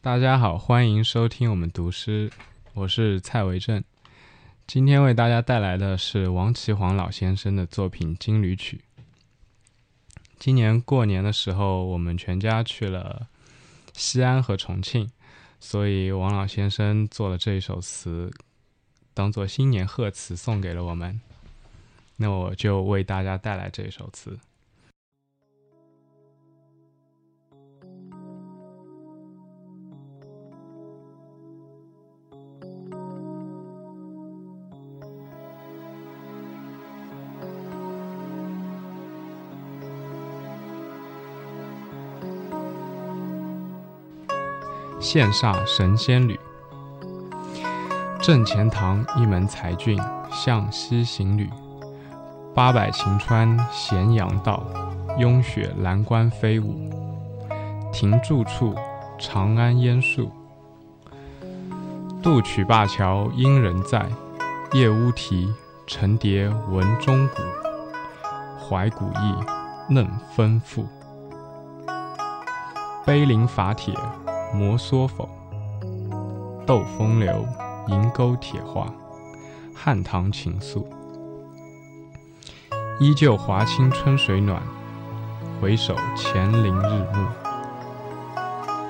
大家好，欢迎收听我们读诗，我是蔡维正。今天为大家带来的是王岐黄老先生的作品《金缕曲》。今年过年的时候，我们全家去了西安和重庆，所以王老先生做了这一首词，当做新年贺词送给了我们。那我就为大家带来这首词。羡煞神仙侣，正前堂一门才俊向西行旅。八百晴川咸阳道，拥雪蓝关飞舞。停住处，长安烟树。渡曲灞桥因人在，夜乌啼，层叠闻钟鼓。怀古意，嫩丰富。碑林法帖。摩挲否？斗风流，银钩铁画，汉唐情愫。依旧华清春水暖，回首乾陵日暮。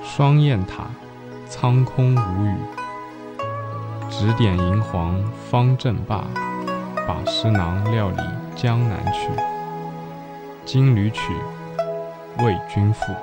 双雁塔，苍空无语。指点银黄方正罢，把诗囊料理江南去。金缕曲，为君赋。